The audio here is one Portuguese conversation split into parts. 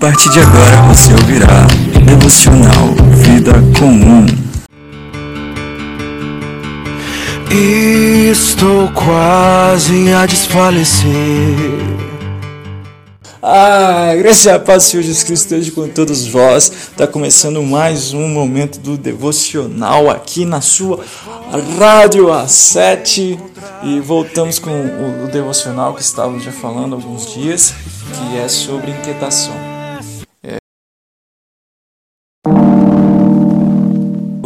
partir de agora você ouvirá Devocional Vida Comum. Estou quase a desfalecer. Ah, graça a paz Senhor Jesus Cristo esteja com todos vós. Está começando mais um momento do devocional aqui na sua Rádio A7 e voltamos com o, o devocional que estávamos já falando há alguns dias, que é sobre inquietação.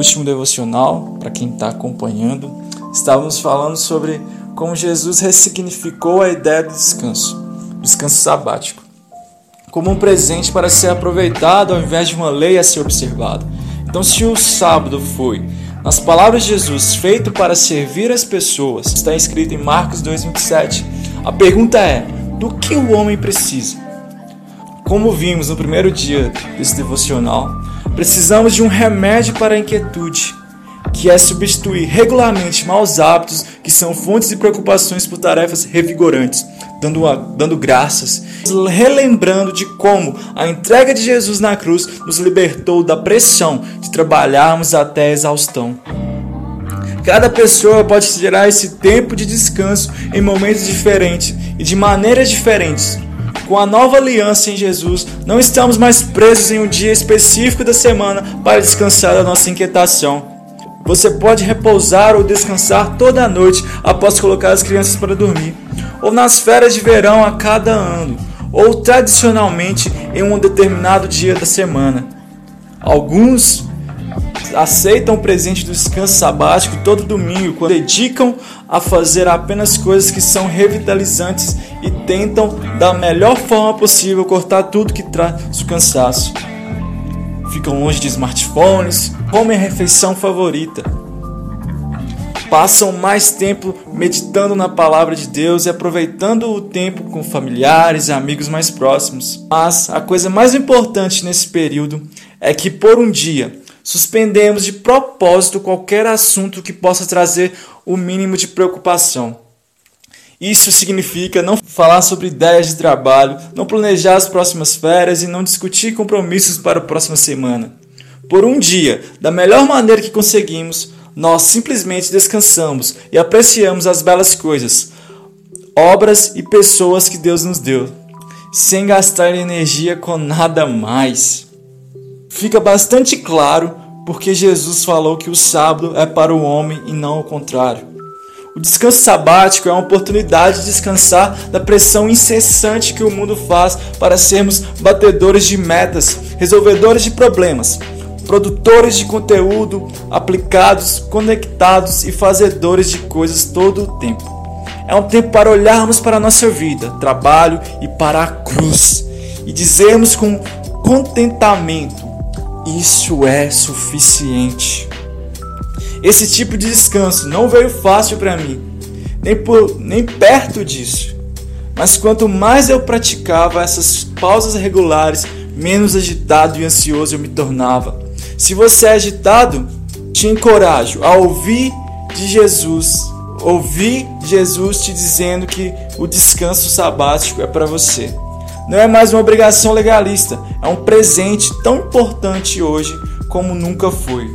Último devocional, para quem está acompanhando, estávamos falando sobre como Jesus ressignificou a ideia do descanso, descanso sabático como um presente para ser aproveitado ao invés de uma lei a ser observada. Então, se o sábado foi, nas palavras de Jesus, feito para servir as pessoas, está escrito em Marcos 2,27, a pergunta é: do que o homem precisa? Como vimos no primeiro dia desse devocional, precisamos de um remédio para a inquietude, que é substituir regularmente maus hábitos que são fontes de preocupações por tarefas revigorantes dando, dando graças, relembrando de como a entrega de Jesus na cruz nos libertou da pressão de trabalharmos até a exaustão. Cada pessoa pode gerar esse tempo de descanso em momentos diferentes e de maneiras diferentes. Com a nova aliança em Jesus, não estamos mais presos em um dia específico da semana para descansar da nossa inquietação. Você pode repousar ou descansar toda a noite após colocar as crianças para dormir ou nas férias de verão a cada ano, ou tradicionalmente em um determinado dia da semana. Alguns aceitam o presente do descanso sabático todo domingo, quando dedicam a fazer apenas coisas que são revitalizantes e tentam, da melhor forma possível, cortar tudo que traz o cansaço. Ficam longe de smartphones, comem a refeição favorita passam mais tempo meditando na palavra de Deus e aproveitando o tempo com familiares e amigos mais próximos. Mas a coisa mais importante nesse período é que por um dia suspendemos de propósito qualquer assunto que possa trazer o mínimo de preocupação. Isso significa não falar sobre ideias de trabalho, não planejar as próximas férias e não discutir compromissos para a próxima semana. Por um dia, da melhor maneira que conseguimos, nós simplesmente descansamos e apreciamos as belas coisas, obras e pessoas que Deus nos deu, sem gastar energia com nada mais. Fica bastante claro porque Jesus falou que o sábado é para o homem e não o contrário. O descanso sabático é uma oportunidade de descansar da pressão incessante que o mundo faz para sermos batedores de metas, resolvedores de problemas, produtores de conteúdo aplicados, conectados e fazedores de coisas todo o tempo. É um tempo para olharmos para a nossa vida, trabalho e para a cruz e dizermos com contentamento: Isso é suficiente. Esse tipo de descanso não veio fácil para mim, nem, por, nem perto disso. Mas quanto mais eu praticava essas pausas regulares, menos agitado e ansioso eu me tornava. Se você é agitado, te encorajo a ouvir de Jesus, ouvir Jesus te dizendo que o descanso sabático é para você. Não é mais uma obrigação legalista, é um presente tão importante hoje como nunca foi.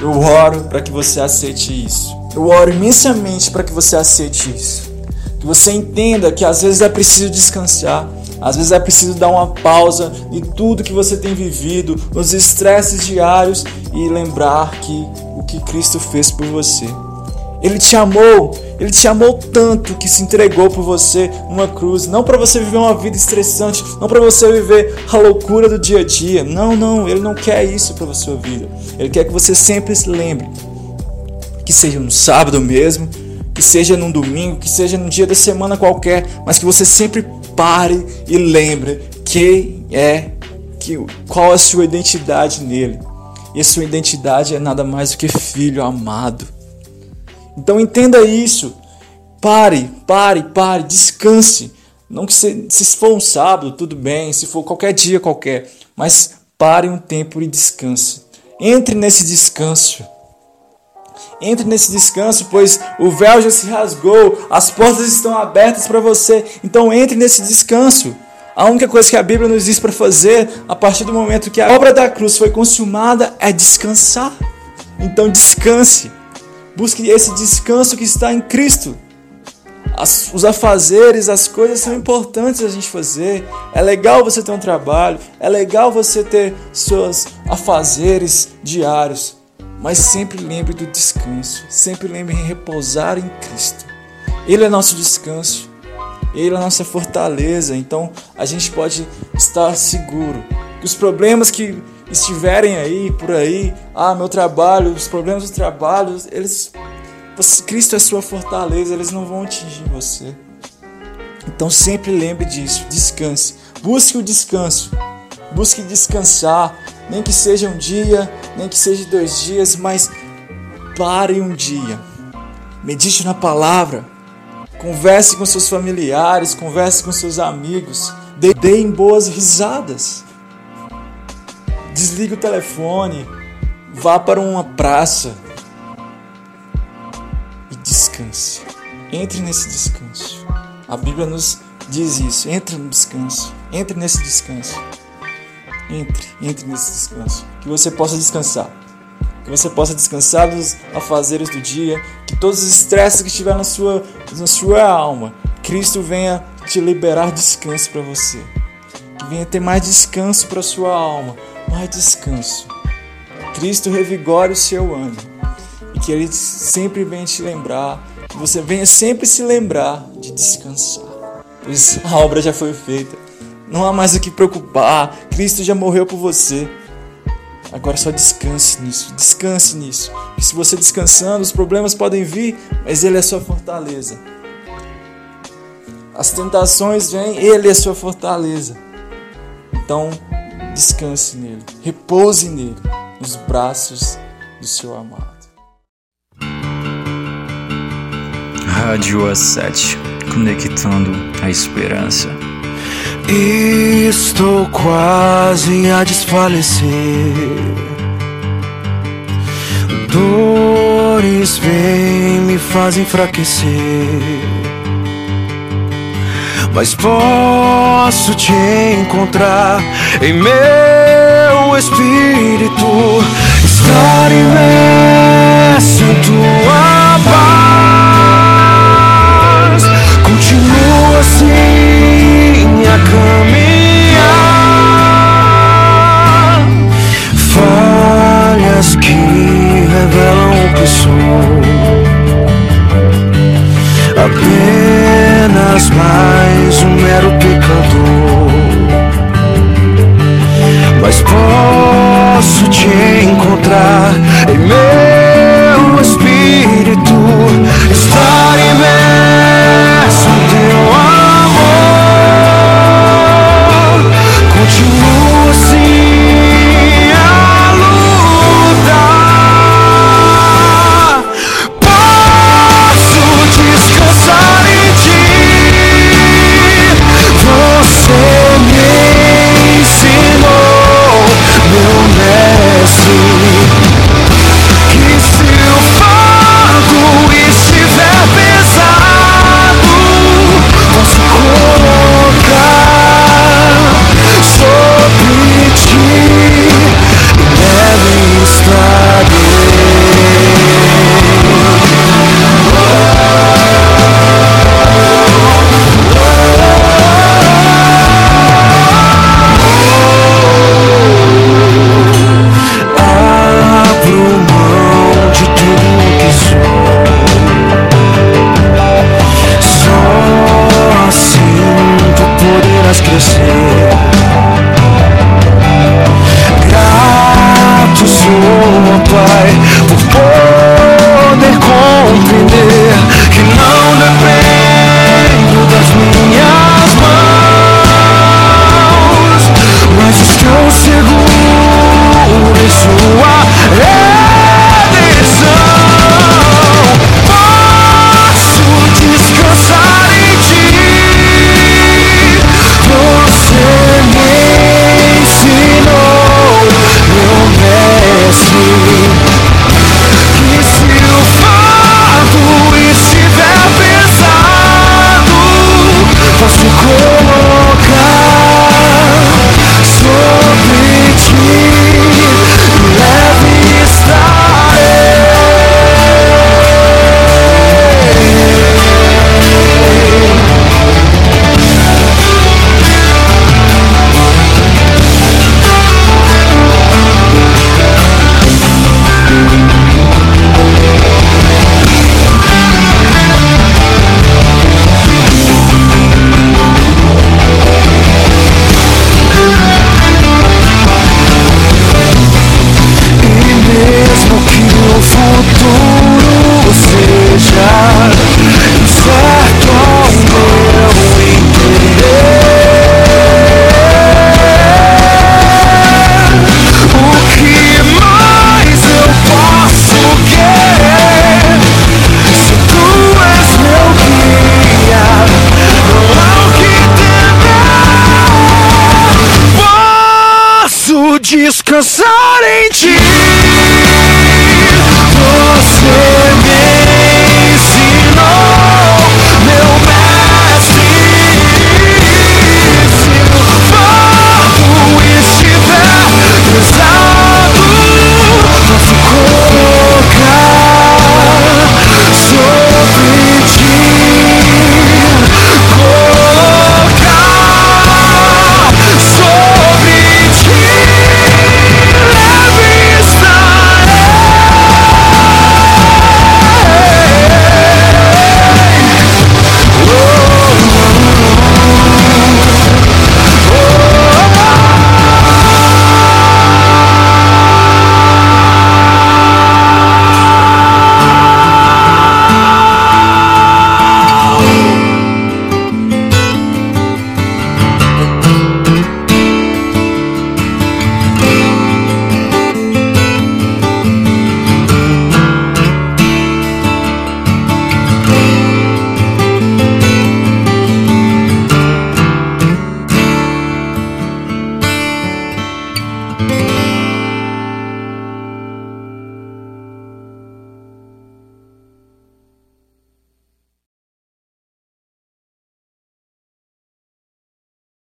Eu oro para que você aceite isso. Eu oro imensamente para que você aceite isso. Que você entenda que às vezes é preciso descansar, às vezes é preciso dar uma pausa em tudo que você tem vivido, nos estresses diários e lembrar que o que Cristo fez por você. Ele te amou, ele te amou tanto que se entregou por você numa cruz, não para você viver uma vida estressante, não para você viver a loucura do dia a dia. Não, não, ele não quer isso para sua vida. Ele quer que você sempre se lembre que seja no sábado mesmo, que seja num domingo, que seja num dia da semana qualquer, mas que você sempre pare e lembre quem é, que, qual é a sua identidade nele. E a sua identidade é nada mais do que filho amado. Então entenda isso. Pare, pare, pare, descanse. Não que se, se for um sábado, tudo bem, se for qualquer dia qualquer, mas pare um tempo e descanse. Entre nesse descanso. Entre nesse descanso, pois o véu já se rasgou, as portas estão abertas para você. Então entre nesse descanso. A única coisa que a Bíblia nos diz para fazer a partir do momento que a obra da cruz foi consumada é descansar. Então descanse. Busque esse descanso que está em Cristo. As, os afazeres, as coisas são importantes a gente fazer. É legal você ter um trabalho, é legal você ter seus afazeres diários, mas sempre lembre do descanso, sempre lembre em repousar em Cristo. Ele é nosso descanso, Ele é nossa fortaleza, então a gente pode estar seguro os problemas que estiverem aí por aí, ah, meu trabalho, os problemas do trabalho, eles Cristo é sua fortaleza, eles não vão atingir você. Então sempre lembre disso, descanse. Busque o descanso. Busque descansar, nem que seja um dia, nem que seja dois dias, mas pare um dia. Medite na palavra. Converse com seus familiares, converse com seus amigos. Deem boas risadas. Desligue o telefone. Vá para uma praça descanse. Entre nesse descanso. A Bíblia nos diz isso. Entre no descanso. Entre nesse descanso. Entre, entre nesse descanso. Que você possa descansar. Que você possa descansar dos afazeres do dia. Que todos os estresses que estiver na sua, na sua alma, Cristo venha te liberar descanso para você. Que venha ter mais descanso para sua alma. Mais descanso. Cristo revigore o seu ânimo que Ele sempre venha te lembrar, que você venha sempre se lembrar de descansar, pois a obra já foi feita. Não há mais o que preocupar, Cristo já morreu por você. Agora só descanse nisso, descanse nisso. E se você descansando, os problemas podem vir, mas Ele é sua fortaleza. As tentações vêm, Ele é sua fortaleza. Então, descanse nele, repouse nele, nos braços do seu amado. Rádio A7, conectando a esperança. Estou quase a desfalecer. Dores vêm me fazem enfraquecer. Mas posso te encontrar em meu espírito, estar imerso em tua descansar em ti.